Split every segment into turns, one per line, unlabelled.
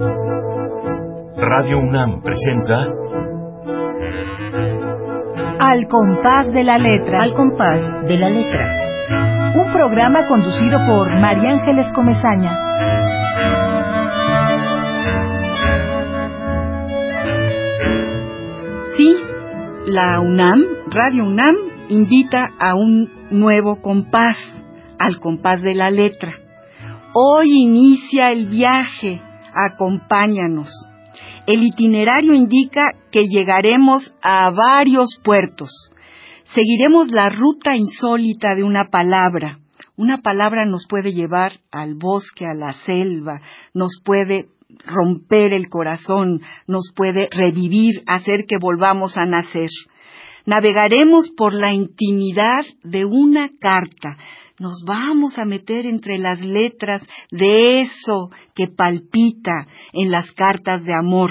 Radio UNAM presenta
Al compás de la letra.
Al compás de la letra.
Un programa conducido por María Ángeles Comezaña.
Sí, la UNAM, Radio UNAM, invita a un nuevo compás, al compás de la letra. Hoy inicia el viaje, acompáñanos. El itinerario indica que llegaremos a varios puertos. Seguiremos la ruta insólita de una palabra. Una palabra nos puede llevar al bosque, a la selva, nos puede romper el corazón, nos puede revivir, hacer que volvamos a nacer. Navegaremos por la intimidad de una carta, nos vamos a meter entre las letras de eso que palpita en las cartas de amor.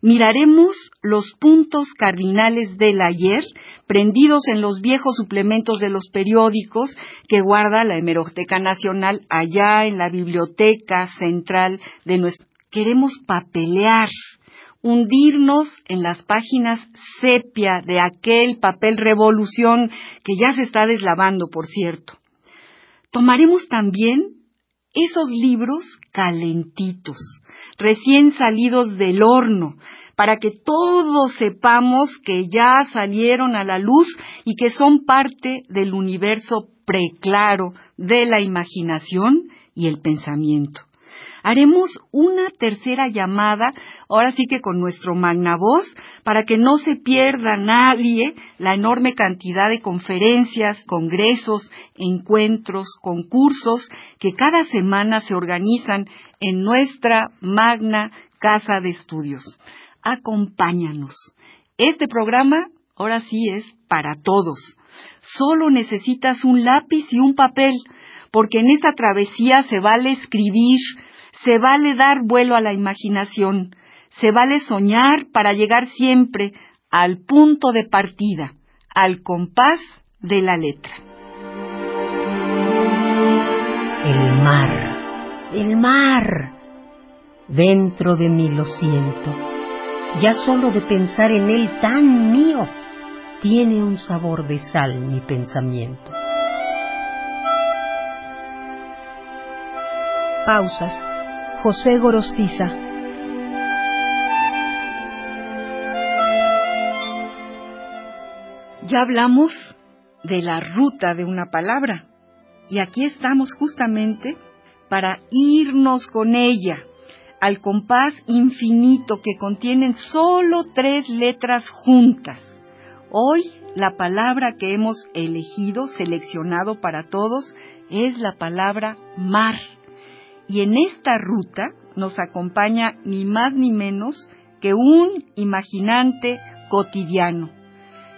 Miraremos los puntos cardinales del ayer prendidos en los viejos suplementos de los periódicos que guarda la Hemeroteca Nacional allá en la biblioteca central de nuestro. Queremos papelear hundirnos en las páginas sepia de aquel papel revolución que ya se está deslavando, por cierto tomaremos también esos libros calentitos, recién salidos del horno, para que todos sepamos que ya salieron a la luz y que son parte del universo preclaro de la imaginación y el pensamiento haremos una tercera llamada, ahora sí que con nuestro magnavoz, para que no se pierda nadie la enorme cantidad de conferencias, congresos, encuentros, concursos que cada semana se organizan en nuestra magna casa de estudios. Acompáñanos. Este programa ahora sí es para todos. Solo necesitas un lápiz y un papel, porque en esta travesía se vale escribir, se vale dar vuelo a la imaginación, se vale soñar para llegar siempre al punto de partida, al compás de la letra.
El mar, el mar. Dentro de mí lo siento. Ya solo de pensar en él tan mío, tiene un sabor de sal mi pensamiento.
Pausas José Gorostiza.
Ya hablamos de la ruta de una palabra y aquí estamos justamente para irnos con ella al compás infinito que contienen solo tres letras juntas. Hoy la palabra que hemos elegido, seleccionado para todos, es la palabra mar. Y en esta ruta nos acompaña ni más ni menos que un imaginante cotidiano,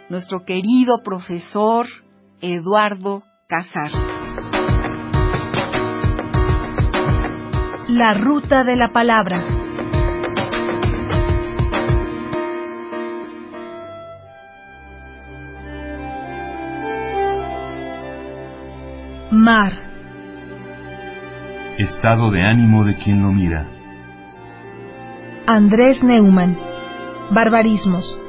nuestro querido profesor Eduardo Casar.
La ruta de la palabra. Mar
Estado de ánimo de quien lo mira.
Andrés Neumann. Barbarismos.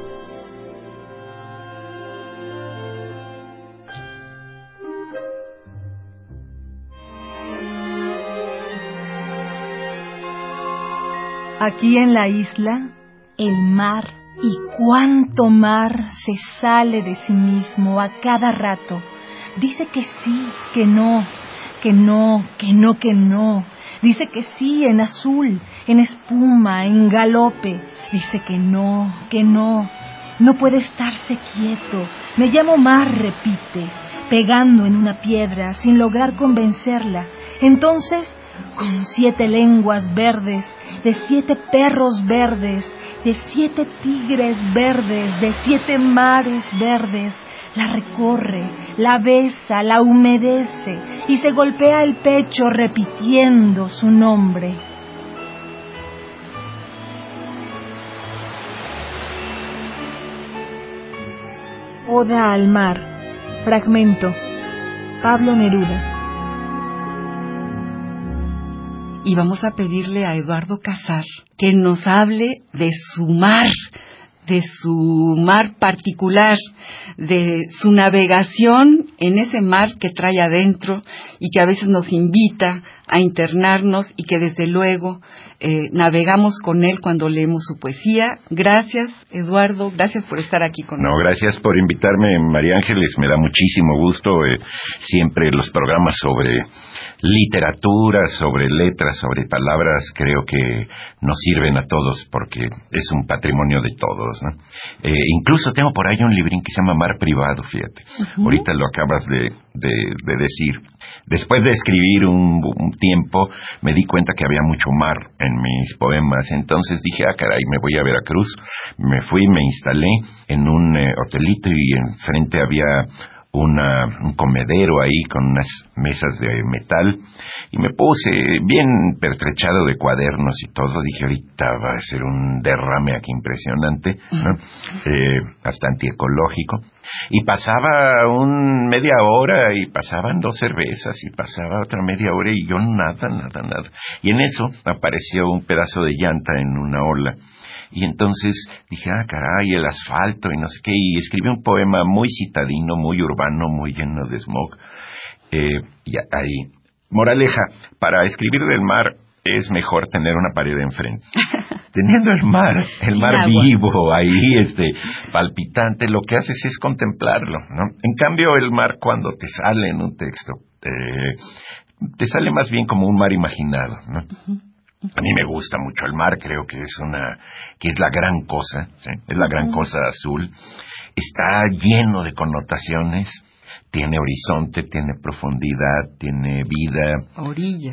Aquí en la isla, el mar y cuánto mar se sale de sí mismo a cada rato. Dice que sí, que no, que no, que no, que no. Dice que sí en azul, en espuma, en galope. Dice que no, que no. No puede estarse quieto. Me llamo Mar, repite, pegando en una piedra sin lograr convencerla. Entonces, con siete lenguas verdes, de siete perros verdes, de siete tigres verdes, de siete mares verdes, la recorre, la besa, la humedece y se golpea el pecho repitiendo su nombre. Oda al mar, fragmento, Pablo Neruda.
y vamos a pedirle a Eduardo Casar que nos hable de su mar, de su mar particular, de su navegación en ese mar que trae adentro y que a veces nos invita a internarnos y que desde luego eh, navegamos con él cuando leemos su poesía. Gracias, Eduardo, gracias por estar aquí con nosotros.
No, gracias por invitarme, María Ángeles, me da muchísimo gusto eh, siempre los programas sobre literatura, sobre letras, sobre palabras, creo que nos sirven a todos porque es un patrimonio de todos. ¿no? Eh, incluso tengo por ahí un librín que se llama Mar Privado, fíjate. Ahorita lo acabas de, de, decir. Después de escribir un, tiempo, me di cuenta que había mucho mar en mis poemas. Entonces dije, ah, caray, me voy a Veracruz. Me fui, me instalé en un eh, hotelito y enfrente había un comedero ahí con unas mesas de metal y me puse bien pertrechado de cuadernos y todo. Dije, ahorita va a ser un derrame aquí impresionante, eh, hasta antiecológico. Y pasaba un media hora y pasaban dos cervezas y pasaba otra media hora y yo nada, nada, nada. Y en eso apareció un pedazo de llanta en una ola y entonces dije, ah, caray, el asfalto y no sé qué, y escribí un poema muy citadino, muy urbano, muy lleno de smog. Eh, y ahí, moraleja, para escribir del mar es mejor tener una pared enfrente. Teniendo el mar, el mar vivo ahí, este, palpitante, lo que haces es contemplarlo, ¿no? En cambio, el mar cuando te sale en un texto, te sale más bien como un mar imaginado, ¿no? A mí me gusta mucho el mar, creo que es una, que es la gran cosa, es la gran cosa azul. Está lleno de connotaciones, tiene horizonte, tiene profundidad, tiene vida,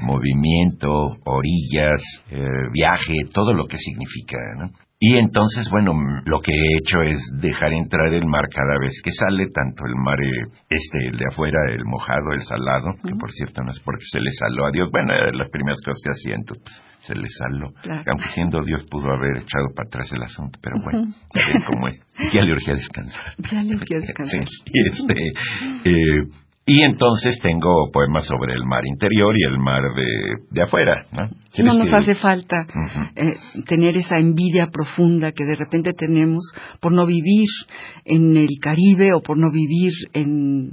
movimiento, orillas, eh, viaje, todo lo que significa. ¿no? Y entonces, bueno, lo que he hecho es dejar entrar el mar cada vez que sale, tanto el mar eh, este, el de afuera, el mojado, el salado, que por cierto no es porque se le saló a Dios, bueno, las primeras cosas que hacía, entonces pues, se le saló. Aunque siendo Dios pudo haber echado para atrás el asunto, pero bueno, ya ven cómo es. Ya le urgía descansar.
Ya le urgía descansar.
Sí, y este, eh, y entonces tengo poemas sobre el mar interior y el mar de, afuera. ¿no?
no nos hace falta eh, tener esa envidia profunda que de repente tenemos por no vivir en el Caribe o por no vivir en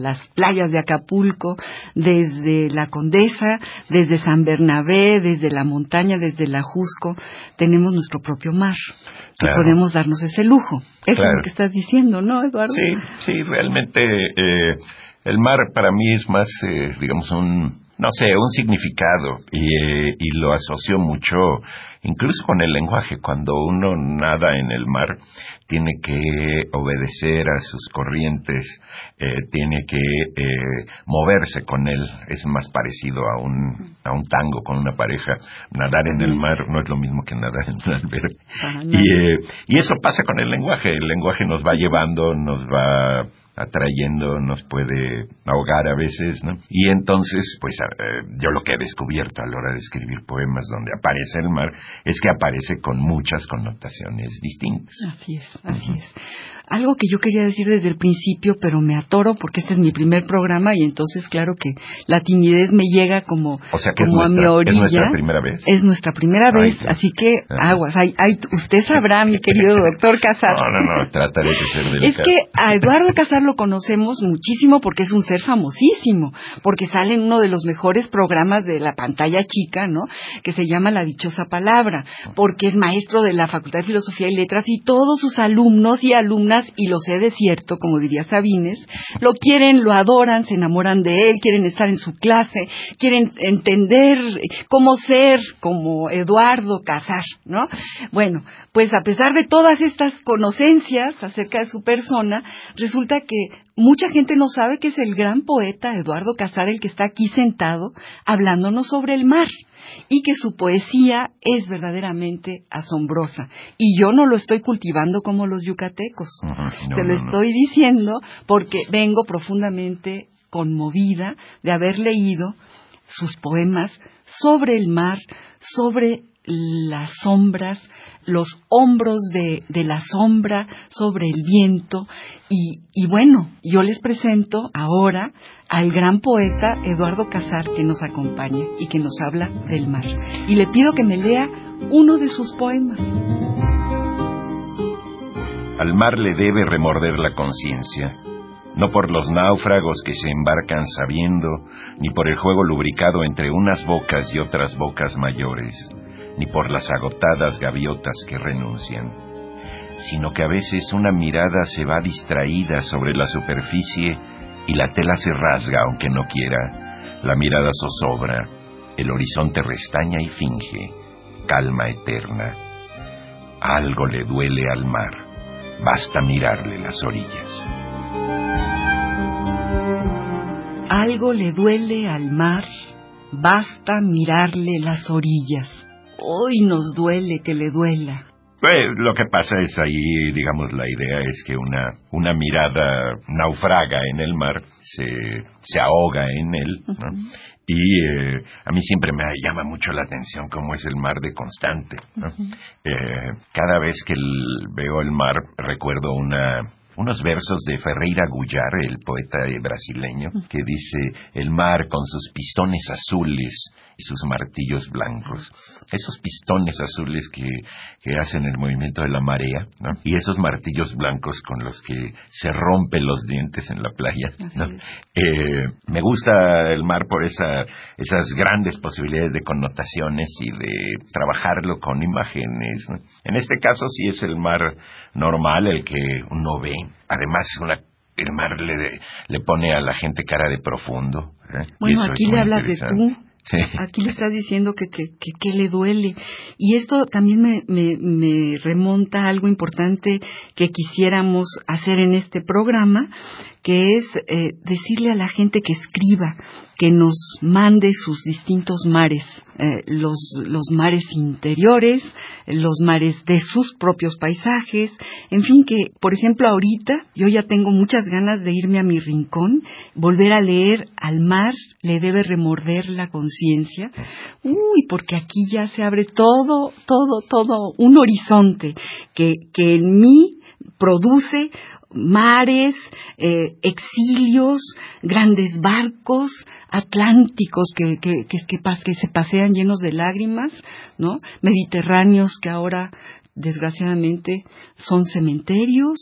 las playas de Acapulco, desde la Condesa, desde San Bernabé, desde la montaña, desde la Jusco, tenemos nuestro propio mar. Y podemos darnos ese lujo. Eso es lo que estás diciendo, ¿no, Eduardo?
Sí, sí, realmente. Eh, el mar para mí es más, eh, digamos, un, no sé, un significado y, eh, y, lo asocio mucho incluso con el lenguaje. Cuando uno nada en el mar, tiene que obedecer a sus corrientes, eh, tiene que moverse con él. Es más parecido a un, a un tango con una pareja. Nadar en el mar no es lo mismo que nadar en un albergue. Y, y eso pasa con el lenguaje. El lenguaje nos va llevando, nos va atrayendo, nos puede ahogar a veces, ¿no? Y entonces, pues eh, yo lo que he descubierto a la hora de escribir poemas donde aparece el mar es que aparece con muchas connotaciones distintas.
Así es, así es algo que yo quería decir desde el principio, pero me atoro porque este es mi primer programa y entonces claro que la timidez me llega como, como a mi orilla. ¿Es
nuestra primera vez?
Es nuestra primera vez, así que aguas. Hay, usted sabrá, mi querido doctor Casar.
No, no, no, trataré de ser delicado.
Es que a Eduardo Casar lo conocemos muchísimo porque es un ser famosísimo, porque sale en uno de los mejores programas de la pantalla chica, ¿no? Que se llama La Dichosa Palabra, porque es maestro de la Facultad de Filosofía y Letras y todos sus alumnos y alumnas y lo sé de cierto, como diría Sabines, lo quieren, lo adoran, se enamoran de él, quieren estar en su clase, quieren entender cómo ser como Eduardo Casar, ¿no? Bueno, pues a pesar de todas estas conocencias acerca de su persona, resulta que mucha gente no sabe que es el gran poeta Eduardo Casar el que está aquí sentado hablándonos sobre el mar y que su poesía es verdaderamente asombrosa. Y yo no lo estoy cultivando como los yucatecos, te lo estoy diciendo porque vengo profundamente conmovida de haber leído sus poemas sobre el mar, sobre las sombras, los hombros de, la sombra sobre el viento. Y, bueno, yo les presento ahora al gran poeta Eduardo Casar que nos acompaña y que nos habla del mar. Y le pido que me lea uno de sus poemas.
Al mar le debe remorder la conciencia, no por los náufragos que se embarcan sabiendo, ni por el juego lubricado entre unas bocas y otras bocas mayores ni por las agotadas gaviotas que renuncian, sino que a veces una mirada se va distraída sobre la superficie y la tela se rasga aunque no quiera, la mirada zozobra, el horizonte restaña y finge, calma eterna. Algo le duele al mar, basta mirarle las orillas.
Algo le duele al mar, basta mirarle las orillas hoy nos duele que le duela.
Pues, lo que pasa es ahí, digamos, la idea es que una, una mirada naufraga en el mar, se, se ahoga en él, ¿no? Y eh, a mí siempre me llama mucho la atención cómo es el mar de constante. ¿no? eh, cada vez que veo el mar recuerdo una, unos versos de Ferreira Gullar, el poeta brasileño, que dice, el mar con sus pistones azules y sus martillos blancos. Esos pistones azules que, que hacen el movimiento de la marea, ¿no? Y esos martillos blancos con los que se rompen los dientes en la playa, ¿no? Eh, me gusta el mar por esa, esas grandes posibilidades de connotaciones y de trabajarlo con imágenes. En este caso sí es el mar normal, el que uno ve. Además, una el mar le, le pone a la gente cara de profundo. ¿eh?
Bueno, aquí le hablas de tú. Aquí le estás diciendo que, que, que, le duele. Y esto también me, me, me, remonta a algo importante que quisiéramos hacer en este programa, que es eh, decirle a la gente que escriba, que nos mande sus distintos mares, eh, los, los mares interiores, los mares de sus propios paisajes, en fin, que, por ejemplo, ahorita yo ya tengo muchas ganas de irme a mi rincón, volver a leer al mar, le debe remorder la conciencia, uy, porque aquí ya se abre todo, todo, todo, un horizonte que, que en mí produce mares, eh, exilios, grandes barcos atlánticos que, que, que, que, se pasean llenos de lágrimas, ¿no? Mediterráneos que ahora desgraciadamente son cementerios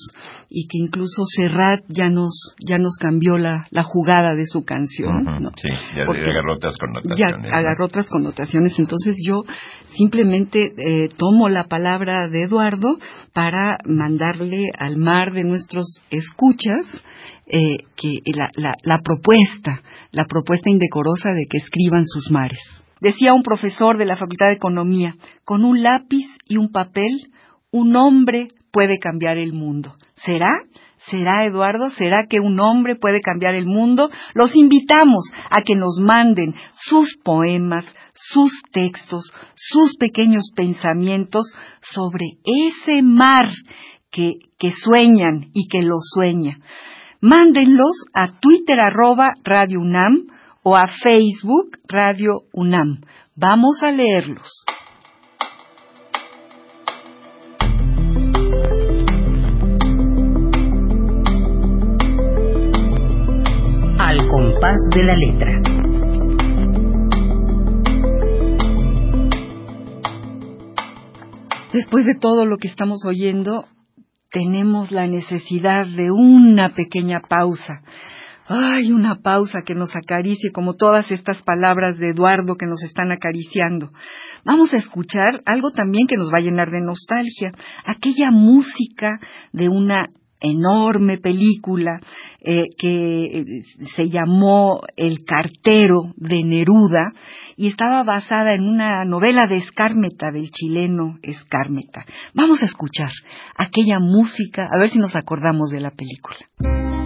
y que incluso Serrat ya nos ya nos cambió la, la jugada de su canción.
Sí, ya agarró otras connotaciones.
Ya agarró otras connotaciones. Entonces yo simplemente eh, tomo la palabra de Eduardo para mandarle al mar de nuestros escuchas eh, que la, la, la propuesta, la propuesta indecorosa de que escriban sus mares. Decía un profesor de la Facultad de Economía, con un lápiz y un papel, un hombre puede cambiar el mundo. ¿Será? ¿Será, Eduardo? ¿Será que un hombre puede cambiar el mundo? Los invitamos a que nos manden sus poemas, sus textos, sus pequeños pensamientos sobre ese mar que, que sueñan y que lo sueña. Mándenlos a Twitter arroba Radio o a Facebook Radio UNAM. Vamos a leerlos.
Al compás de la letra.
Después de todo lo que estamos oyendo, tenemos la necesidad de una pequeña pausa Ay, una pausa que nos acaricie como todas estas palabras de Eduardo que nos están acariciando. Vamos a escuchar algo también que nos va a llenar de nostalgia, aquella música de una enorme película eh, que eh, se llamó El cartero de Neruda y estaba basada en una novela de Escármeta, del chileno Escármeta. Vamos a escuchar aquella música, a ver si nos acordamos de la película.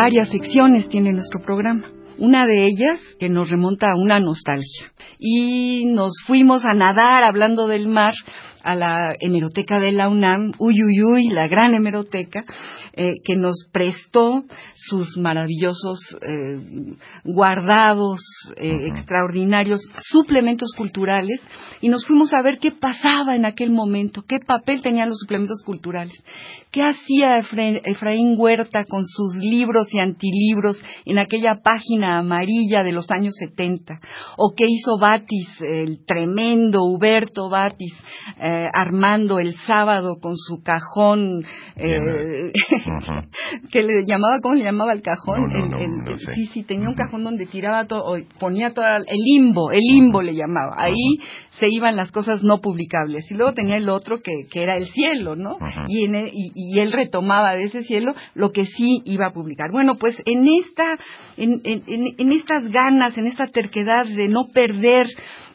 Varias secciones tiene nuestro programa. Una de ellas que nos remonta a una nostalgia. Y nos fuimos a nadar hablando del mar a la hemeroteca de la UNAM, uy, uy, uy, la gran hemeroteca, eh, que nos prestó sus maravillosos eh, guardados eh, extraordinarios suplementos culturales y nos fuimos a ver qué pasaba en aquel momento, qué papel tenían los suplementos culturales, qué hacía Efraín Huerta con sus libros y antilibros en aquella página amarilla de los años 70, o qué hizo Batis, el tremendo Huberto Batis, eh, armando el sábado con su cajón, eh, que le llamaba, ¿cómo le llamaba el cajón? Sí, sí, tenía un cajón donde tiraba todo, ponía todo, el limbo, el limbo le llamaba. Ahí se iban las cosas no publicables. Y luego tenía el otro que, que era el cielo, ¿no? y, en e, y, él retomaba de ese cielo lo que sí iba a publicar. Bueno, pues en esta, en, en, en estas ganas, en esta terquedad de no perder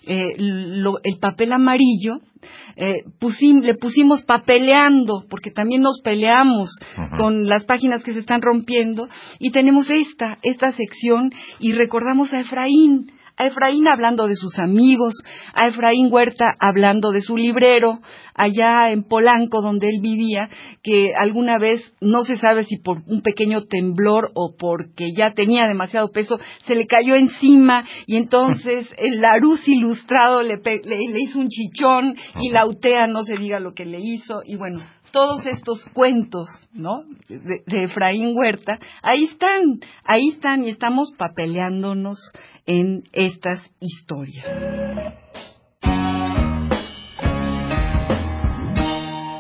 eh, el papel amarillo, eh, le pusimos papeleando, porque también nos peleamos con las páginas que se están rompiendo, y tenemos esta, esta sección, y recordamos a Efraín, a Efraín hablando de sus amigos, a Efraín Huerta hablando de su librero, allá en Polanco donde él vivía, que alguna vez, no se sabe si por un pequeño temblor o porque ya tenía demasiado peso, se le cayó encima y entonces el Laruz ilustrado le, le, hizo un chichón y la UTEA no se diga lo que le hizo y bueno, todos estos cuentos, ¿no? De, de, Efraín Huerta, ahí están, ahí están y estamos papeleándonos en estas historias.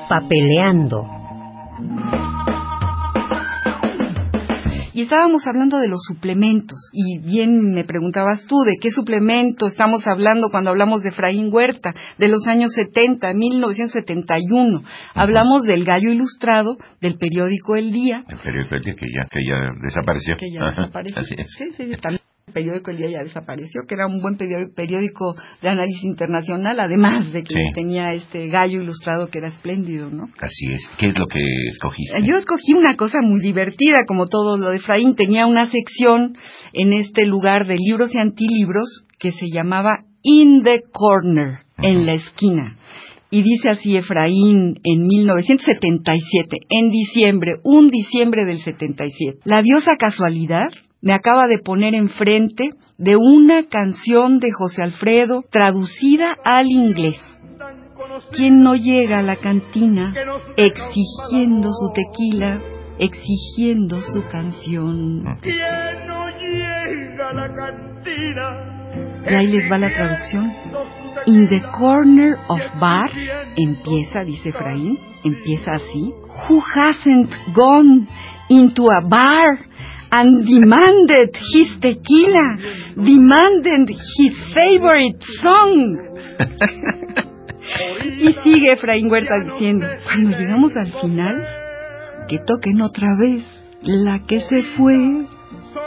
Papeleando.
Y estábamos hablando de los suplementos. Y bien me preguntabas tú de qué suplemento estamos hablando cuando hablamos de Efraín Huerta, de los años 70, 1971. Hablamos del gallo ilustrado del periódico El Día.
El periódico El Día que ya, que ya desapareció.
Que ya desapareció. Sí, sí, el periódico El Día ya desapareció, que era un buen periódico de análisis internacional, además de que tenía este gallo ilustrado que era espléndido, ¿no?
Así es. ¿Qué es lo que escogiste?
Yo escogí una cosa muy divertida, como todo lo de Efraín. Tenía una sección en este lugar de libros y antilibros que se llamaba In the Corner, en la esquina. Y dice así Efraín en 1977, en diciembre, un diciembre del 77. La diosa casualidad me acaba de poner enfrente de una canción de José Alfredo traducida al inglés. ¿Quién no llega a la cantina exigiendo su tequila, exigiendo su canción? ¿Quién no llega a la cantina? Y ahí les va la traducción. In the corner of bar, empieza, dice Efraín, empieza así. Who hasn't gone into a bar and demanded his tequila, demanded his favorite song. y sigue Efraín Huerta diciendo, cuando llegamos al final, que toquen otra vez la que se fue.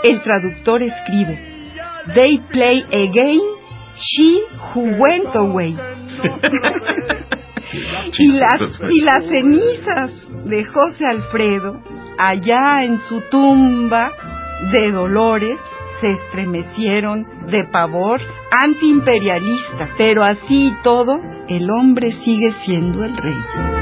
El traductor escribe, they play again, she who went away. y, las, y las cenizas de José Alfredo allá en su tumba de dolores se estremecieron de pavor antiimperialista, pero así y todo, el hombre sigue siendo el rey.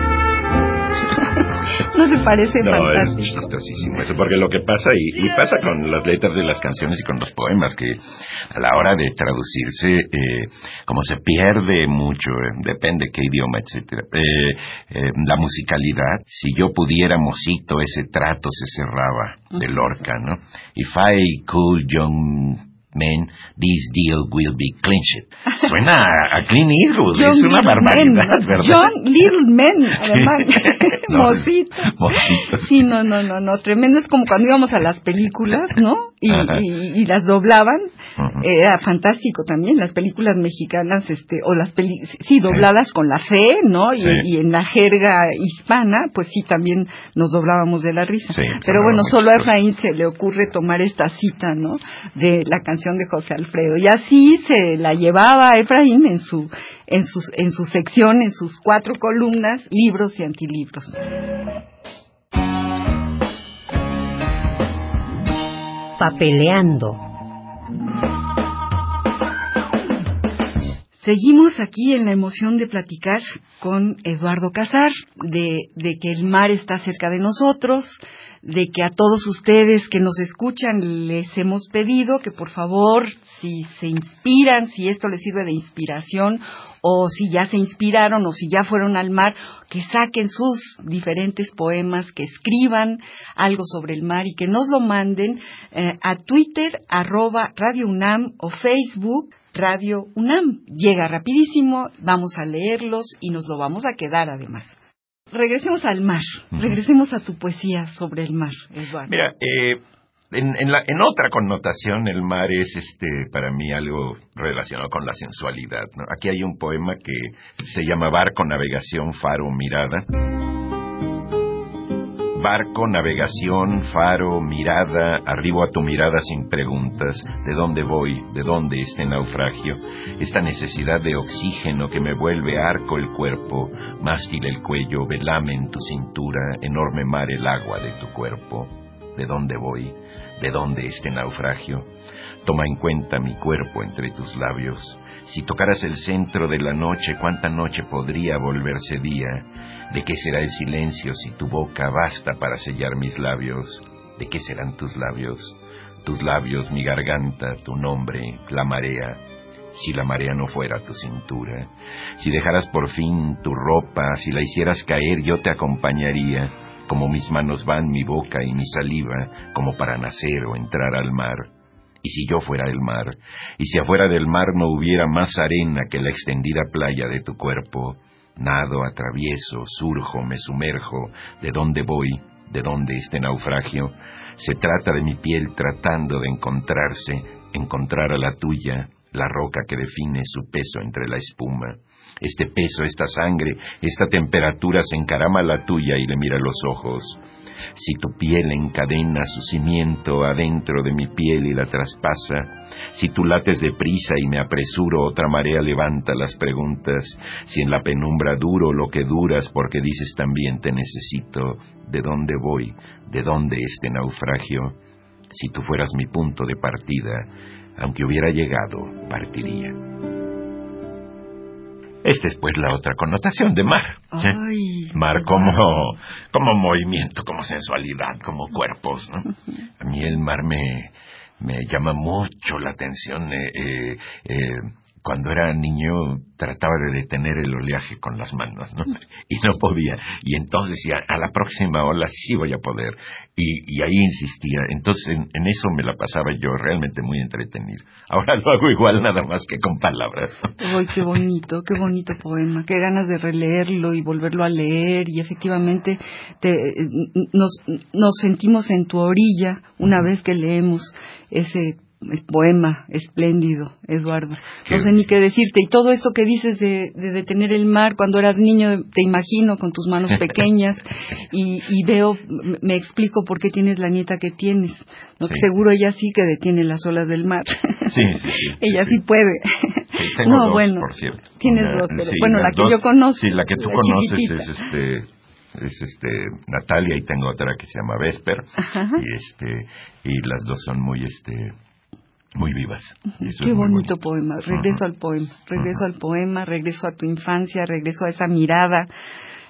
¿No te parece no, fantástico?
es chistosísimo eso, porque lo que pasa, y, pasa con las letras de las canciones y con los poemas, que a la hora de traducirse, eh, como se pierde mucho, eh, depende qué idioma, etcétera, eh, la musicalidad, si yo pudiera, mocito, ese trato se cerraba de Lorca, ¿no? If I could, young men, this deal will be clinched. Suena a, Clint Eastwood, es una barbaridad, ¿verdad?
John Little Men, además, mocito. Sí, no, no, no, no, tremendo, es como cuando íbamos a las películas, ¿no? Y, y, y, las doblaban, era fantástico también, las películas mexicanas, este, o las peli sí, dobladas con la fe, ¿no? Y, y, en la jerga hispana, pues sí, también nos doblábamos de la risa. Pero bueno, solo a Efraín se le ocurre tomar esta cita, ¿no? De la canción de José Alfredo. Y así se la llevaba Efraín en su, en sus, en su sección, en sus cuatro columnas, libros y antilibros.
papeleando.
Seguimos aquí en la emoción de platicar con Eduardo Casar, de, de, que el mar está cerca de nosotros, de que a todos ustedes que nos escuchan les hemos pedido que por favor, si se inspiran, si esto les sirve de inspiración, o si ya se inspiraron, o si ya fueron al mar, que saquen sus diferentes poemas, que escriban algo sobre el mar y que nos lo manden eh, a Twitter, arroba Radio UNAM o Facebook Radio UNAM. Llega rapidísimo, vamos a leerlos y nos lo vamos a quedar además. Regresemos al mar, regresemos a tu poesía sobre el mar, Eduardo.
Mira, eh, en, en, la, en, otra connotación, el mar es este para mí algo relacionado con la sensualidad. ¿no? Aquí hay un poema que se llama Barco, Navegación, Faro, Mirada barco, navegación, faro, mirada, arribo a tu mirada sin preguntas, de dónde voy, de dónde este naufragio, esta necesidad de oxígeno que me vuelve arco el cuerpo, mástil el cuello, velame en tu cintura, enorme mar el agua de tu cuerpo, de dónde voy, de dónde este naufragio, toma en cuenta mi cuerpo entre tus labios, si tocaras el centro de la noche, cuánta noche podría volverse día, ¿De qué será el silencio si tu boca basta para sellar mis labios? ¿De qué serán tus labios? Tus labios, mi garganta, tu nombre, la marea. Si la marea no fuera tu cintura, si dejaras por fin tu ropa, si la hicieras caer, yo te acompañaría, como mis manos van, mi boca y mi saliva, como para nacer o entrar al mar. Y si yo fuera el mar, y si afuera del mar no hubiera más arena que la extendida playa de tu cuerpo, Nado, atravieso, surjo, me sumerjo, de dónde voy, de dónde este naufragio. Se trata de mi piel tratando de encontrarse, encontrar a la tuya, la roca que define su peso entre la espuma. Este peso, esta sangre, esta temperatura se encarama a la tuya y le mira los ojos. Si tu piel encadena su cimiento adentro de mi piel y la traspasa, si tú lates deprisa y me apresuro, otra marea levanta las preguntas. Si en la penumbra duro lo que duras, porque dices también te necesito. ¿De dónde voy? ¿De dónde este naufragio? Si tú fueras mi punto de partida, aunque hubiera llegado, partiría. Esta es pues la otra connotación de mar. mar como, como movimiento, como sensualidad, como cuerpos. ¿no? A mí el mar me, me llama mucho la atención. Eh, eh, eh, cuando era niño trataba de detener el oleaje con las manos, ¿no? Y no podía. Y entonces decía, a la próxima ola sí voy a poder. Y, ahí insistía. Entonces en, eso me la pasaba yo realmente muy entretenido. Ahora lo hago igual nada más que con palabras.
¡Ay, qué bonito, qué bonito poema! Qué ganas de releerlo y volverlo a leer. Y efectivamente te, nos, nos sentimos en tu orilla una vez que leemos ese poema espléndido, Eduardo. No sé ni qué decirte. Y todo esto que dices de, detener el mar, cuando eras niño, te imagino con tus manos pequeñas y, veo, me explico por qué tienes la nieta que tienes. ¿no? Seguro ella sí que detiene las olas del mar.
Sí, sí, sí.
ella sí, puede.
Tengo no, dos, bueno, por cierto.
Tienes dos, pero bueno, la que yo conozco.
Sí, la que tú conoces es este es este Natalia y tengo otra que se llama Vesper y este y las dos son muy este muy vivas.
Qué bonito poema. Regreso al poema, regreso al poema, regreso a tu infancia, regreso a esa mirada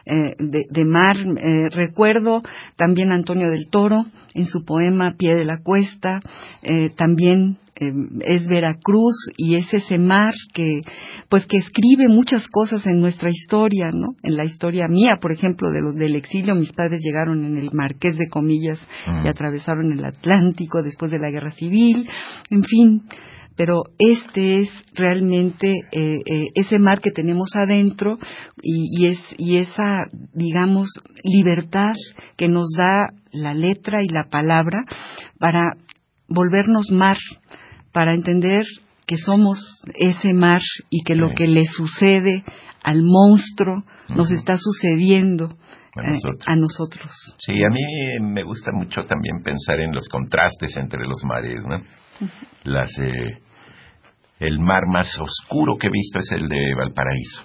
eh, de, mar. Eh, recuerdo también a Antonio del Toro en su poema Pie de la Cuesta, eh, también Em, es Veracruz y es ese mar que pues que escribe muchas cosas en nuestra historia, ¿no? En la historia mía, por ejemplo, de los del exilio, mis padres llegaron en el Marqués de Comillas y mm. atravesaron el Atlántico después de la Guerra Civil, en fin, pero este es realmente eh, eh, ese mar que tenemos adentro y, y, es y esa digamos libertad que nos da la letra y la palabra para volvernos mar para entender que somos ese mar y que lo que le sucede al monstruo nos está sucediendo a nosotros.
Sí, a mí me gusta mucho también pensar en los contrastes entre los mares, ¿no? Las, eh, el mar más oscuro que he visto es el de Valparaíso.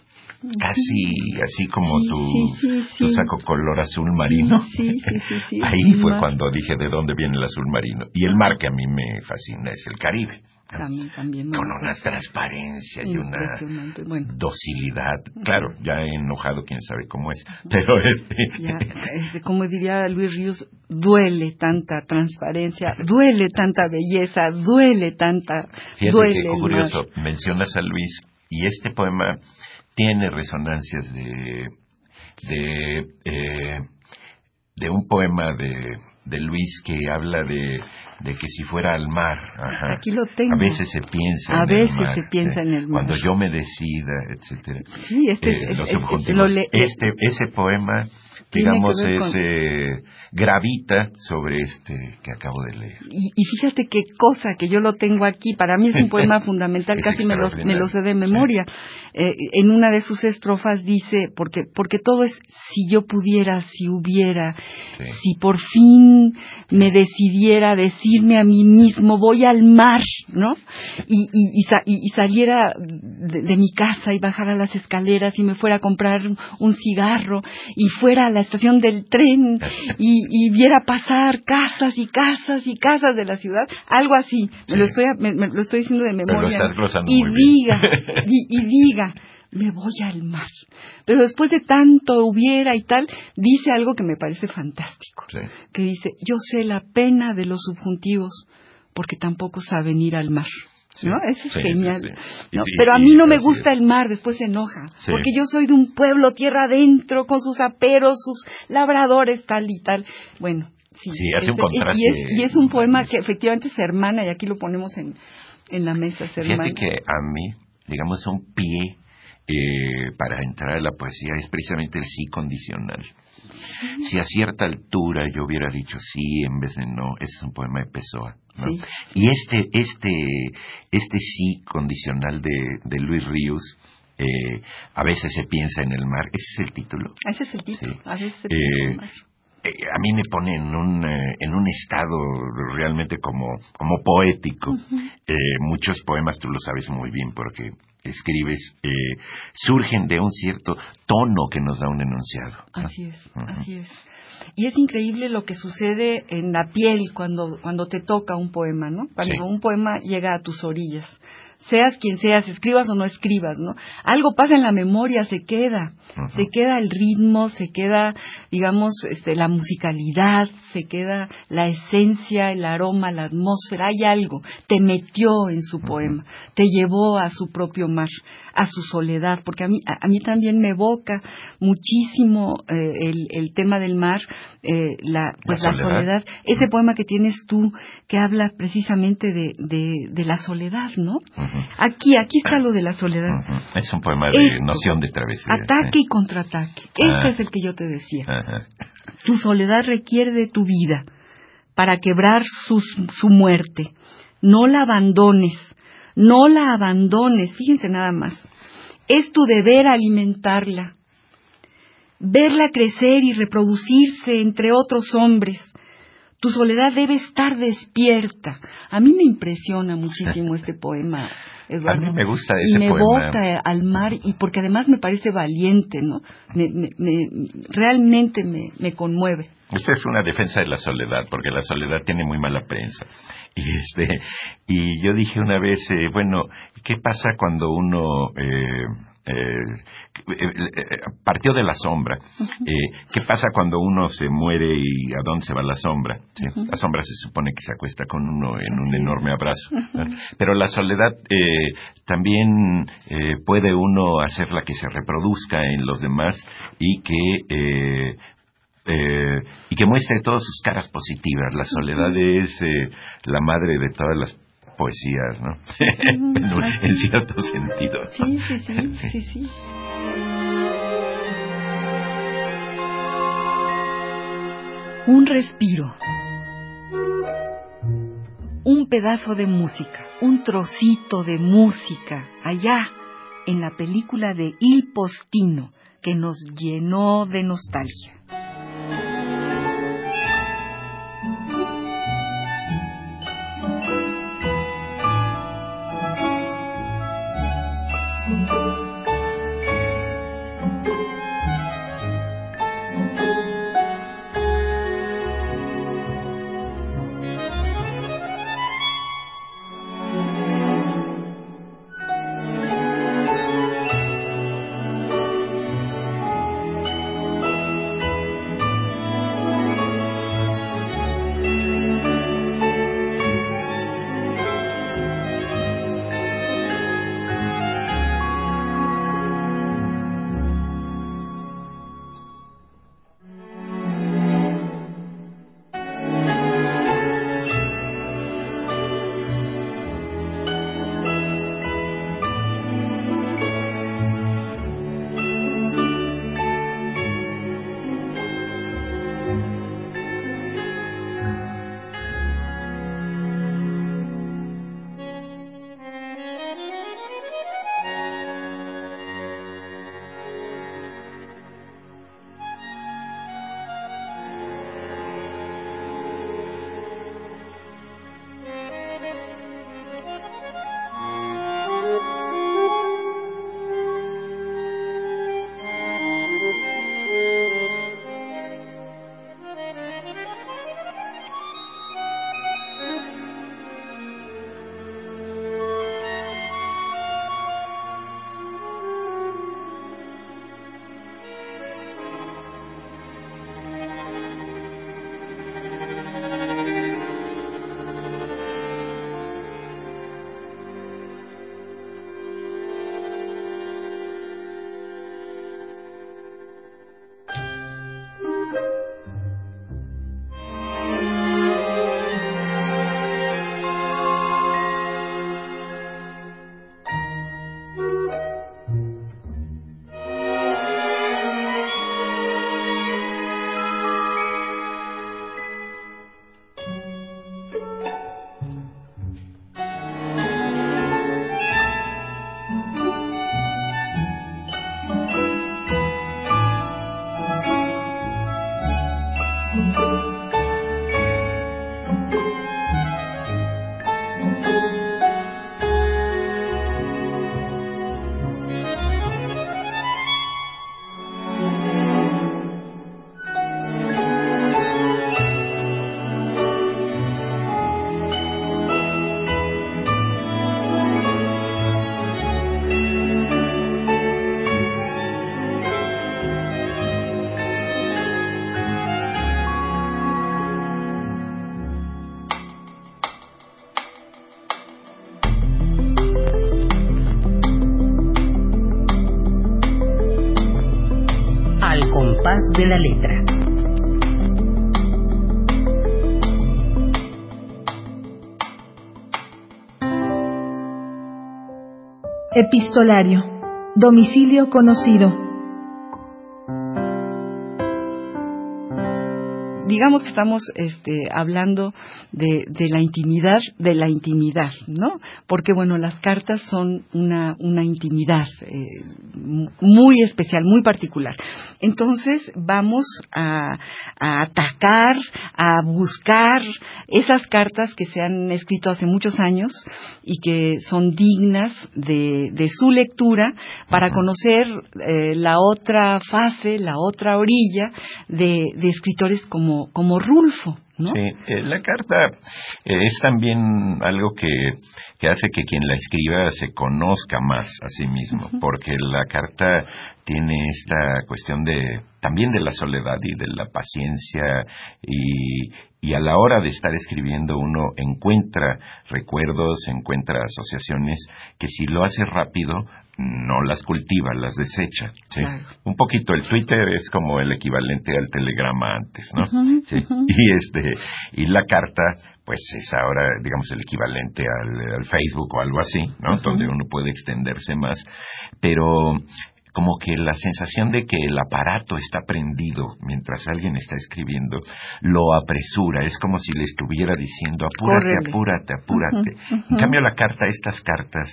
Casi así como
Sí,
tu,
sí, sí,
tu saco color azul marino. Ahí fue cuando dije de dónde viene el azul marino. Y el mar que a mí me fascina es el Caribe.
También, también.
Con una transparencia y una.
Bueno,
docilidad. Claro, ya he enojado, quién sabe cómo es. Pero este...
ya, este, como diría Luis Ríos, duele tanta transparencia, duele tanta belleza, duele tanta,
Fíjate
duele
que curioso, mencionas a Luis y este poema tiene resonancias de de eh, de un poema de, de Luis que habla de, de que si fuera al mar, ajá.
Aquí lo tengo.
a veces se piensa
A
en
veces
el mar,
se piensa
eh,
en el mar.
cuando yo me decida, etcétera.
Sí, este,
Eh,
es- es- es-
subjuntivos.
lo le-
este ese poema digamos
con-
eh, gravita sobre este que acabo de leer.
Y, y fíjate qué cosa, que yo lo tengo aquí, para mí es un poema fundamental,
Es
casi me lo, me lo sé de memoria. Eh, en una de sus estrofas dice, porque, porque todo es si yo pudiera, si hubiera,
Sí.
si por fin me decidiera decirme a mí mismo, voy al mar, ¿no? Y, y, y, sa- y- y saliera de, de mi casa y bajara las escaleras y me fuera a comprar un cigarro y fuera a la estación del tren y, y viera pasar casas y casas y casas de la ciudad, algo así, me, lo, estoy, me, me lo estoy diciendo de memoria. y diga, y, y diga, me voy al mar. Pero después de tanto hubiera y tal, dice algo que me parece fantástico
Sí.
que dice, yo sé la pena de los subjuntivos porque tampoco saben ir al mar. ¿No? Eso es
sí,
genial.
sí, sí. Y
¿no? Pero a mí no me gusta el mar, después se enoja. Porque yo soy de un pueblo tierra adentro, con sus aperos, sus labradores, tal y tal. Bueno, sí.
Hace un
Este,
contraste
Y es, y es un poema que efectivamente se hermana, y aquí lo ponemos en, en la mesa, se hermana.
Que a mí, digamos, un pie eh, para entrar a la poesía es precisamente el sí condicional. Si a cierta altura yo hubiera dicho sí en vez de no, ese es un poema de Pessoa. ¿No?
Sí.
Y este, este, este sí condicional de, de Luis Ríos, eh, a veces se piensa en el mar, ese es el título.
Ese es el título.
Sí.
A veces se
Eh,
piensa en el mar.
eh, a mí me pone en un, eh, en un estado realmente como, como poético. Eh, muchos poemas, tú lo sabes muy bien porque escribes, eh, surgen de un cierto tono que nos da un enunciado. ¿no?
Así es, así es. Y es increíble lo que sucede en la piel cuando, cuando te toca un poema, ¿no? Cuando
Sí.
un poema llega a tus orillas. Seas quien seas, escribas o no escribas, ¿no? Algo pasa en la memoria, se queda. Se queda el ritmo, se queda, digamos, este, la musicalidad, se queda la esencia, el aroma, la atmósfera. Hay algo. Te metió en su poema, te llevó a su propio mar, a su soledad, porque a mí, a, a mí también me evoca muchísimo eh, el, el tema del mar, eh, la, pues
La
la,
soledad.
soledad. Ese poema que tienes tú, que habla precisamente de, de, de la soledad, ¿no? Aquí, aquí está lo de la soledad.
Es un poema de
Esto.
noción de travesía.
Ataque y contraataque. Este
Ah.
es el que yo te decía. Tu soledad requiere de tu vida para quebrar sus- su muerte. No la abandones, no la abandones. Fíjense nada más. Es tu deber alimentarla, verla crecer y reproducirse entre otros hombres. Tu soledad debe estar despierta. A mí me impresiona muchísimo este poema, Eduardo.
A mí me gusta
y
ese
me
poema.
bota al mar y porque además me parece valiente, ¿no? Me, me- me- realmente me, me conmueve.
Esta es una defensa de la soledad, porque la soledad tiene muy mala prensa. Y este, y yo dije una vez, eh, bueno, ¿qué pasa cuando uno eh, partió de la sombra? Eh, ¿Qué pasa cuando uno se muere y a dónde se va la sombra? ¿Sí? La sombra se supone que se acuesta con uno en un enorme abrazo. Pero la soledad eh, también eh, puede uno hacerla que se reproduzca en los demás y que eh, eh, y que muestre todas sus caras positivas. La soledad es eh, la madre de todas las poesías, ¿no? en, en cierto sentido. ¿no?
Sí, sí, sí, sí, sí. Un respiro. Un pedazo de música, un trocito de música allá en la película de Il Postino que nos llenó de nostalgia.
De la letra.
Epistolario. Domicilio conocido.
Digamos que estamos este, hablando de, la intimidad de la intimidad, ¿no? Porque, bueno, las cartas son una, una intimidad eh, muy especial, muy particular. Entonces, vamos a, atacar, a buscar esas cartas que se han escrito hace muchos años y que son dignas de, su lectura para conocer eh, la otra fase, la otra orilla de escritores como como, Rulfo. ¿no?
Sí, eh, la carta eh, es también algo que, que, hace que quien la escriba se conozca más a sí mismo, porque la carta tiene esta cuestión de también de la soledad y de la paciencia y, y a la hora de estar escribiendo uno encuentra recuerdos, encuentra asociaciones que si lo hace rápido no las cultiva, las desecha. ¿sí? Un poquito el Twitter es como el equivalente al telegrama antes, ¿no? ¿Sí? Y este y la carta pues es ahora digamos el equivalente al, Facebook o algo así, ¿no? Donde uno puede extenderse más, pero como que la sensación de que el aparato está prendido mientras alguien está escribiendo lo apresura, es como si le estuviera diciendo apúrate, apúrate, apúrate. En cambio la carta, estas cartas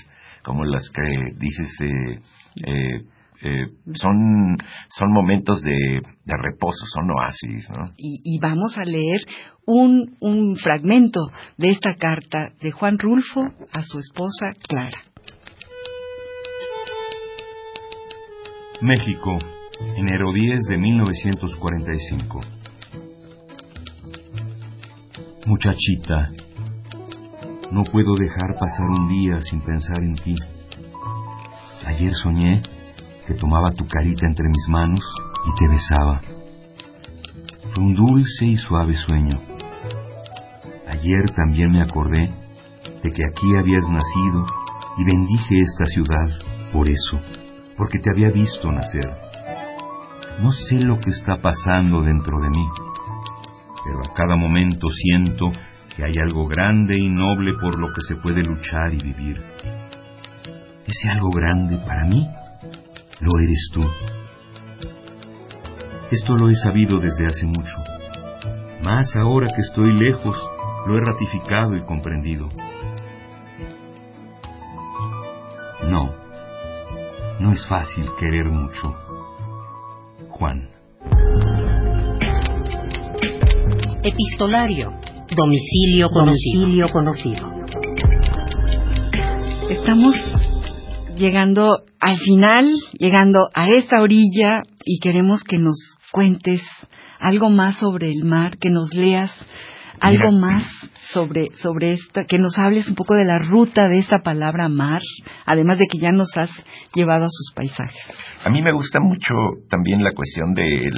como las que dices, eh, eh, eh, son, son momentos de, reposo, son oasis. ¿no?
Y, vamos a leer un, un fragmento de esta carta de Juan Rulfo a su esposa Clara.
México, enero 10 de 1945. Muchachita, no puedo dejar pasar un día sin pensar en ti. Ayer soñé que tomaba tu carita entre mis manos y te besaba. Fue un dulce y suave sueño. Ayer también me acordé de que aquí habías nacido y bendije esta ciudad por eso, porque te había visto nacer. No sé lo que está pasando dentro de mí, pero a cada momento siento que hay algo grande y noble por lo que se puede luchar y vivir. Ese algo grande para mí lo eres tú. Esto lo he sabido desde hace mucho. Más ahora que estoy lejos, lo he ratificado y comprendido. No, no es fácil querer mucho. Juan.
Epistolario Domicilio conocido. conocido.
Estamos llegando al final, llegando a esta orilla y queremos que nos cuentes algo más sobre el mar, que nos leas algo más sobre, sobre esta, que nos hables un poco de la ruta de esta palabra mar, además de que ya nos has llevado a sus paisajes.
A mí me gusta mucho también la cuestión de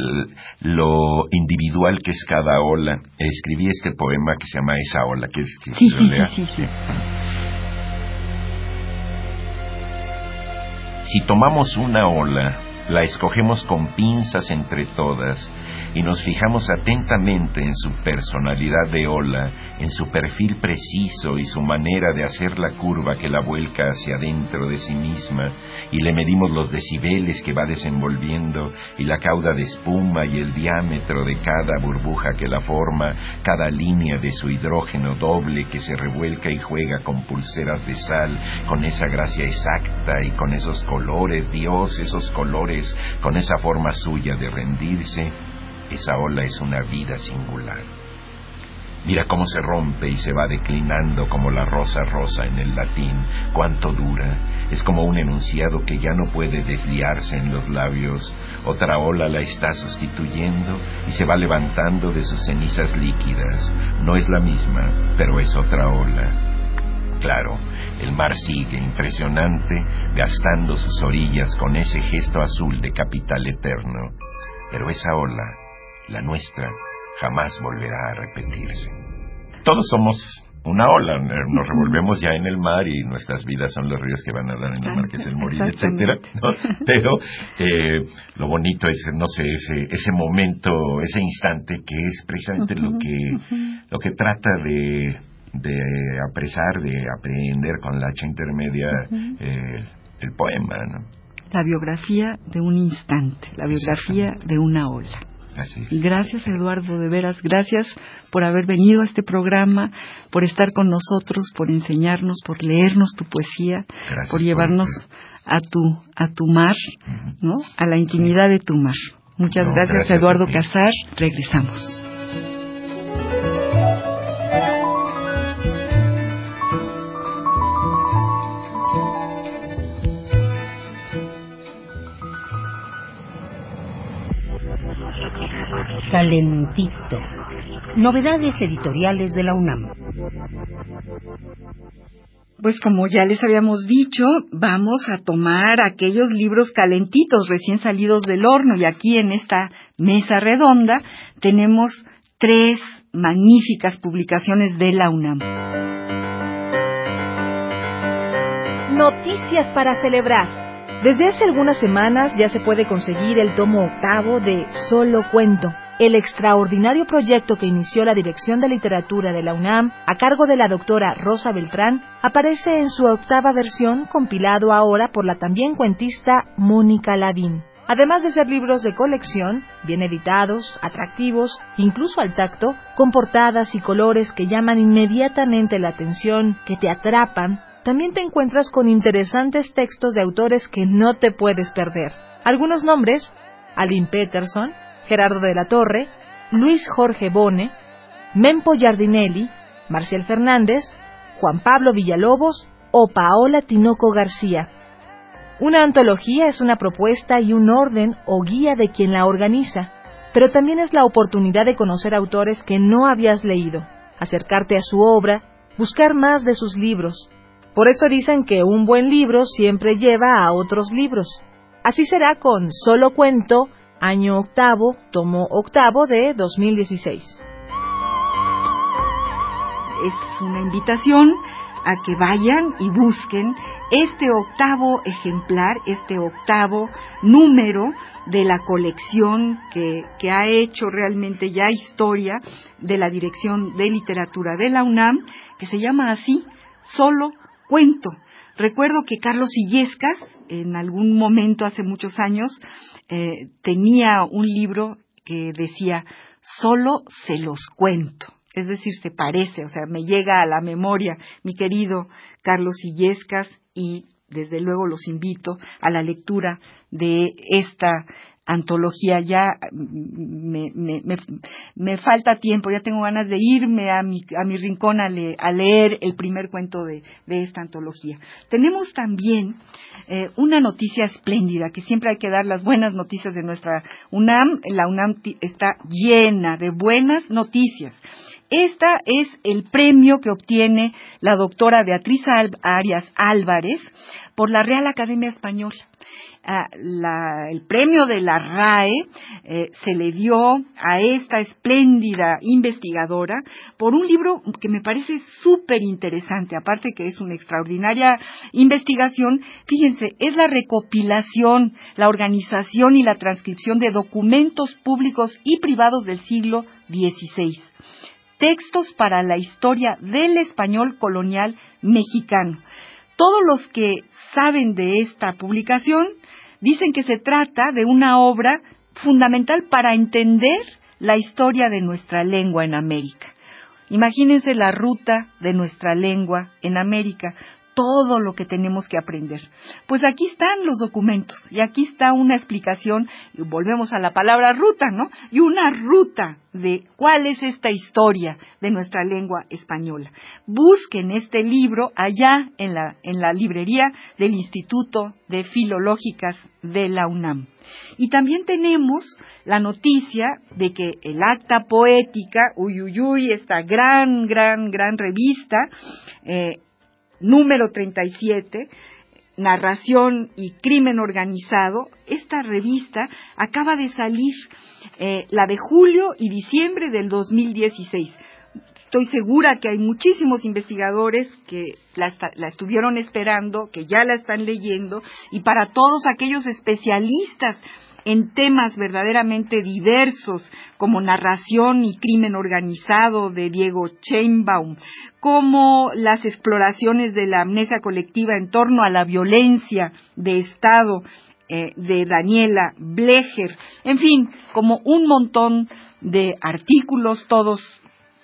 lo individual que es cada ola. Escribí este poema que se llama Esa ola, que es que
sí, sí, sí, sí.
Si tomamos una ola, la escogemos con pinzas entre todas y nos fijamos atentamente en su personalidad de ola, en su perfil preciso y su manera de hacer la curva que la vuelca hacia adentro de sí misma, y le medimos los decibeles que va desenvolviendo y la cauda de espuma y el diámetro de cada burbuja que la forma, cada línea de su hidrógeno doble que se revuelca y juega con pulseras de sal, con esa gracia exacta y con esos colores, Dios, esos colores, con esa forma suya de rendirse, esa ola es una vida singular. Mira cómo se rompe y se va declinando como la rosa rosa en el latín, cuánto dura. Es como un enunciado que ya no puede desliarse en los labios. Otra ola la está sustituyendo y se va levantando de sus cenizas líquidas. No es la misma, pero es otra ola. Claro, el mar sigue impresionante, gastando sus orillas con ese gesto azul de capital eterno. Pero esa ola la nuestra jamás volverá a repetirse. Todos somos una ola, nos revolvemos ya en el mar y nuestras vidas son los ríos que van a dar en el mar, que es el morir, etcétera. Pero eh, lo bonito es, no sé, ese, ese momento, ese instante que es precisamente lo que lo que trata de, de apresar, de aprender con la hacha intermedia eh, el poema, ¿no?
La biografía de un instante, la biografía de una ola. Gracias Eduardo, de veras, gracias por haber venido a este programa, por estar con nosotros, por enseñarnos, por leernos tu poesía, por llevarnos a tu a tu mar, ¿no? A la intimidad de tu mar. Muchas gracias, Eduardo Casar. Regresamos.
Calentito. Novedades editoriales de la UNAM.
Pues como ya les habíamos dicho, vamos a tomar aquellos libros calentitos recién salidos del horno y aquí en esta mesa redonda tenemos tres magníficas publicaciones de la UNAM.
Noticias para celebrar. Desde hace algunas semanas ya se puede conseguir el tomo octavo de Solo Cuento, el extraordinario proyecto que inició la Dirección de Literatura de la UNAM a cargo de la doctora Rosa Beltrán aparece en su octava versión compilado ahora por la también cuentista Mónica Ladín. Además de ser libros de colección, bien editados, atractivos, incluso al tacto, con portadas y colores que llaman inmediatamente la atención, que te atrapan, también te encuentras con interesantes textos de autores que no te puedes perder. Algunos nombres, Aline Peterson, Gerardo de la Torre, Luis Jorge Bone, Mempo Giardinelli, Marcial Fernández, Juan Pablo Villalobos o Paola Tinoco García. Una antología es una propuesta y un orden o guía de quien la organiza, pero también es la oportunidad de conocer autores que no habías leído, acercarte a su obra, buscar más de sus libros, por eso dicen que un buen libro siempre lleva a otros libros. Así será con Solo Cuento, año octavo, tomo octavo de 2016.
Es una invitación a que vayan y busquen este octavo ejemplar, este octavo número de la colección que, que, ha hecho realmente ya historia de la Dirección de Literatura de la UNAM, que se llama así, Solo cuento. Recuerdo que Carlos Illescas, en algún momento hace muchos años, eh, tenía un libro que decía, solo se los cuento. Es decir, se parece, o sea, me llega a la memoria mi querido Carlos Illescas y desde luego los invito a la lectura de esta antología. Ya me, me, me, falta tiempo, ya tengo ganas de irme a mi, a mi rincón a, leer el primer cuento de, de, esta antología. Tenemos también eh, una noticia espléndida, que siempre hay que dar las buenas noticias de nuestra UNAM. La UNAM está llena de buenas noticias. Esta es el premio que obtiene la doctora Beatriz Arias Álvarez por la Real Academia Española el premio de la RAE eh, se le dio a esta espléndida investigadora por un libro que me parece súper interesante, aparte que es una extraordinaria investigación. Fíjense, es la recopilación, la organización y la transcripción de documentos públicos y privados del siglo XVI. Textos para la historia del español colonial mexicano. Todos los que saben de esta publicación dicen que se trata de una obra fundamental para entender la historia de nuestra lengua en América. Imagínense la ruta de nuestra lengua en América, todo lo que tenemos que aprender. Pues aquí están los documentos y aquí está una explicación, y volvemos a la palabra ruta, ¿no? Y una ruta de cuál es esta historia de nuestra lengua española. Busquen este libro allá en la, en la librería del Instituto de Filológicas de la UNAM. Y también tenemos la noticia de que el acta poética, Uyuyuy, esta gran, gran, gran revista, eh, número 37, Narración y Crimen Organizado, esta revista acaba de salir, eh, la de julio y diciembre del 2016. Estoy segura que hay muchísimos investigadores que la, estuvieron esperando, que ya la están leyendo, y para todos aquellos especialistas en temas verdaderamente diversos como narración y crimen organizado de Diego Chainbaum, como las exploraciones de la amnesia colectiva en torno a la violencia de Estado eh, de Daniela Blecher, en fin, como un montón de artículos, todos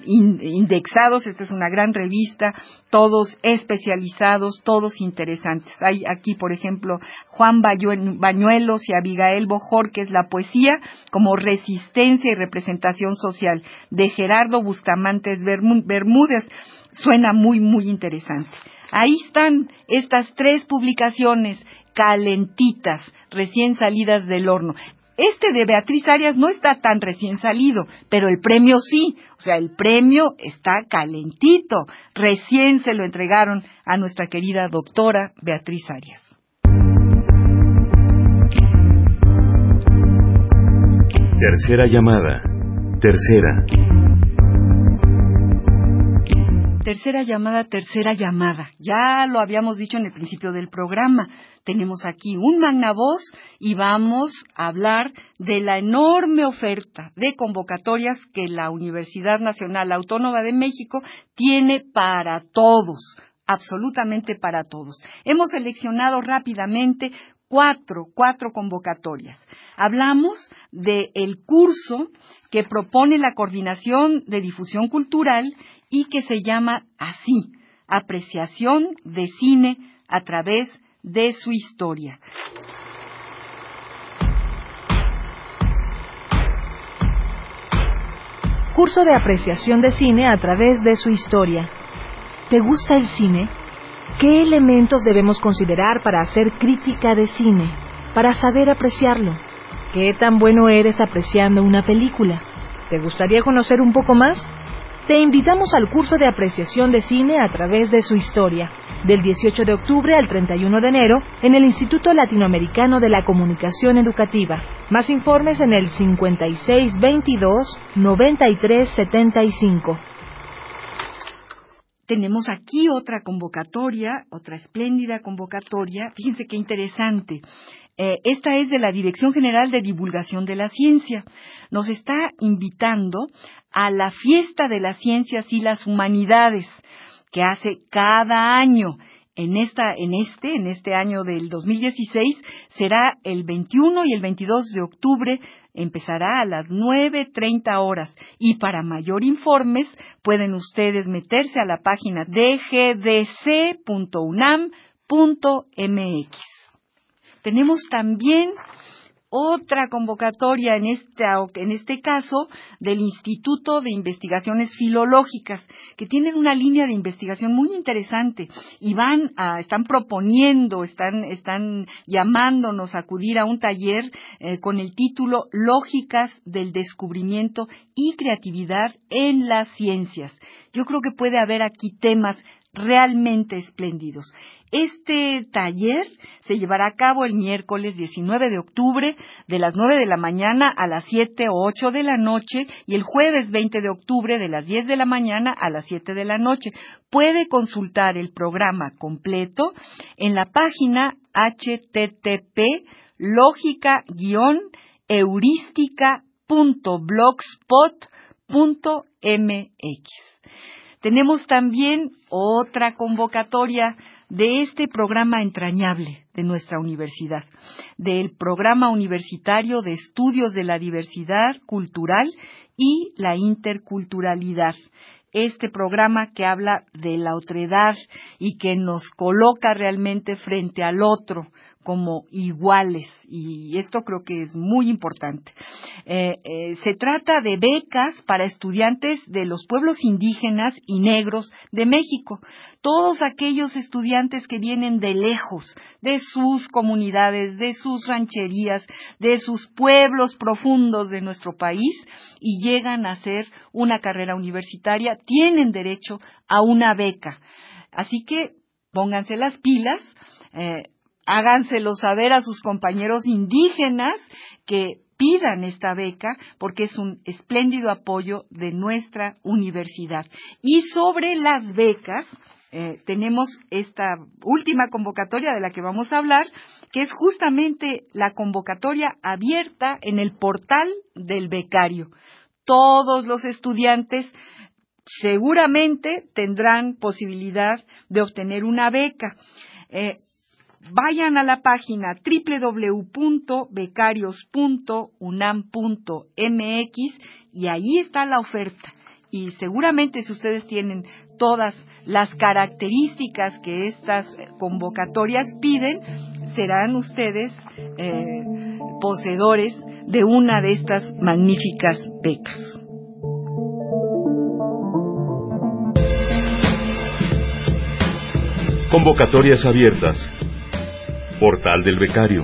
indexados, esta es una gran revista, todos especializados, todos interesantes. Hay aquí, por ejemplo, Juan Bañuelos y Abigail Bojorquez, La poesía como resistencia y representación social, de Gerardo Bustamantes Bermúdez. Suena muy, muy interesante. Ahí están estas tres publicaciones calentitas, recién salidas del horno. Este de Beatriz Arias no está tan recién salido, pero el premio sí. O sea, el premio está calentito. Recién se lo entregaron a nuestra querida doctora Beatriz Arias.
Tercera llamada. Tercera.
Tercera llamada, tercera llamada. Ya lo habíamos dicho en el principio del programa. Tenemos aquí un magnavoz y vamos a hablar de la enorme oferta de convocatorias que la Universidad Nacional Autónoma de México tiene para todos, absolutamente para todos. Hemos seleccionado rápidamente cuatro, cuatro convocatorias. Hablamos del curso que propone la Coordinación de Difusión Cultural y que se llama así, Apreciación de Cine a través de su historia.
Curso de apreciación de cine a través de su historia. ¿Te gusta el cine? ¿Qué elementos debemos considerar para hacer crítica de cine? Para saber apreciarlo. ¿Qué tan bueno eres apreciando una película? ¿Te gustaría conocer un poco más? Te invitamos al curso de apreciación de cine a través de su historia, del 18 de octubre al 31 de enero en el Instituto Latinoamericano de la Comunicación Educativa. Más informes en el 5622-9375.
Tenemos aquí otra convocatoria, otra espléndida convocatoria. Fíjense qué interesante. Eh, esta es de la Dirección General de Divulgación de la Ciencia. Nos está invitando a la fiesta de las ciencias y las humanidades que hace cada año. En, esta, en este, en este año del 2016, será el 21 y el 22 de octubre, empezará a las 9.30 horas. Y para mayor informes, pueden ustedes meterse a la página dgdc.unam.mx. Tenemos también otra convocatoria en, en este caso del Instituto de Investigaciones Filológicas, que tienen una línea de investigación muy interesante y van a, están proponiendo, están, están llamándonos a acudir a un taller eh, con el título Lógicas del Descubrimiento y Creatividad en las Ciencias. Yo creo que puede haber aquí temas realmente espléndidos. Este taller se llevará a cabo el miércoles 19 de octubre de las 9 de la mañana a las 7 o 8 de la noche y el jueves 20 de octubre de las 10 de la mañana a las 7 de la noche. Puede consultar el programa completo en la página http lógica-heurística.blogspot.mx. Tenemos también otra convocatoria de este programa entrañable de nuestra universidad, del programa universitario de estudios de la diversidad cultural y la interculturalidad. Este programa que habla de la otredad y que nos coloca realmente frente al otro, como iguales y esto creo que es muy importante. Eh, eh, se trata de becas para estudiantes de los pueblos indígenas y negros de México. Todos aquellos estudiantes que vienen de lejos, de sus comunidades, de sus rancherías, de sus pueblos profundos de nuestro país y llegan a hacer una carrera universitaria, tienen derecho a una beca. Así que pónganse las pilas. Eh, háganselo saber a sus compañeros indígenas que pidan esta beca porque es un espléndido apoyo de nuestra universidad. Y sobre las becas, eh, tenemos esta última convocatoria de la que vamos a hablar, que es justamente la convocatoria abierta en el portal del becario. Todos los estudiantes seguramente tendrán posibilidad de obtener una beca. Eh, vayan a la página www.becarios.unam.mx y ahí está la oferta. Y seguramente si ustedes tienen todas las características que estas convocatorias piden, serán ustedes eh, poseedores de una de estas magníficas becas.
Convocatorias abiertas. Portal del Becario.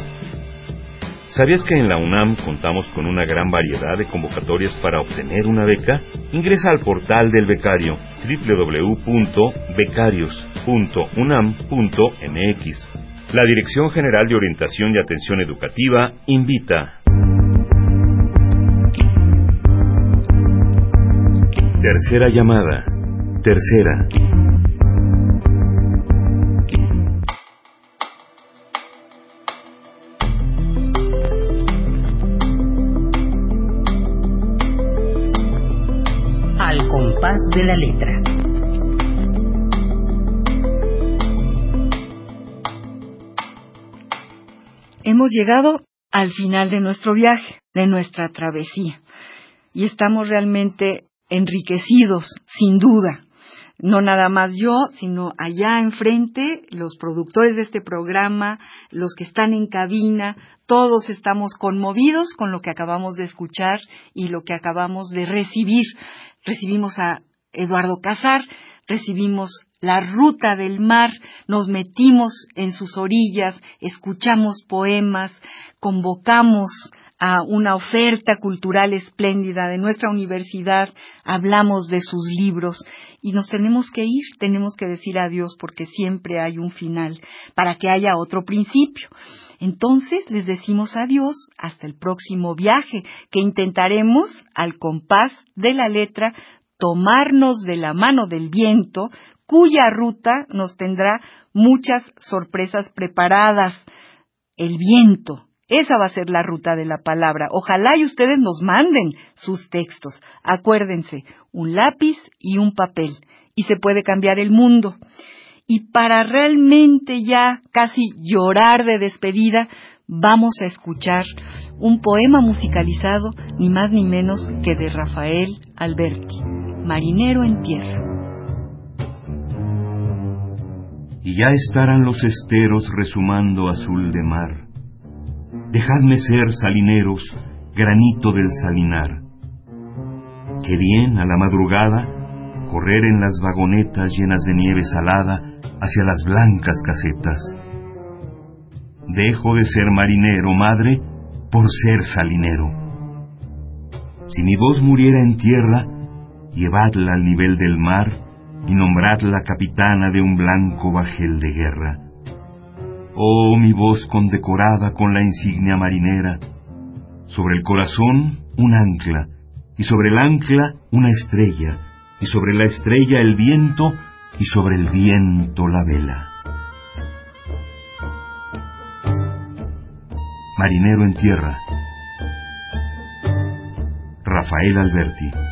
¿Sabías que en la UNAM contamos con una gran variedad de convocatorias para obtener una beca? Ingresa al portal del becario www.becarios.unam.mx. La Dirección General de Orientación y Atención Educativa invita. Tercera llamada. Tercera.
De la letra.
Hemos llegado al final de nuestro viaje, de nuestra travesía, y estamos realmente enriquecidos, sin duda. No nada más yo, sino allá enfrente, los productores de este programa, los que están en cabina, todos estamos conmovidos con lo que acabamos de escuchar y lo que acabamos de recibir recibimos a Eduardo Casar, recibimos la ruta del mar, nos metimos en sus orillas, escuchamos poemas, convocamos a una oferta cultural espléndida de nuestra universidad, hablamos de sus libros y nos tenemos que ir, tenemos que decir adiós porque siempre hay un final para que haya otro principio. Entonces les decimos adiós hasta el próximo viaje que intentaremos al compás de la letra tomarnos de la mano del viento, cuya ruta nos tendrá muchas sorpresas preparadas. El viento, esa va a ser la ruta de la palabra. Ojalá y ustedes nos manden sus textos. Acuérdense, un lápiz y un papel. Y se puede cambiar el mundo. Y para realmente ya casi llorar de despedida, vamos a escuchar un poema musicalizado, ni más ni menos que de Rafael Alberti marinero en tierra.
Y ya estarán los esteros resumando azul de mar. Dejadme ser salineros, granito del salinar. Qué bien a la madrugada correr en las vagonetas llenas de nieve salada hacia las blancas casetas. Dejo de ser marinero, madre, por ser salinero. Si mi voz muriera en tierra, llevadla al nivel del mar y nombradla capitana de un blanco bajel de guerra. Oh, mi voz condecorada con la insignia marinera, sobre el corazón un ancla, y sobre el ancla una estrella, y sobre la estrella el viento, y sobre el viento la vela. Marinero en tierra. Rafael Alberti.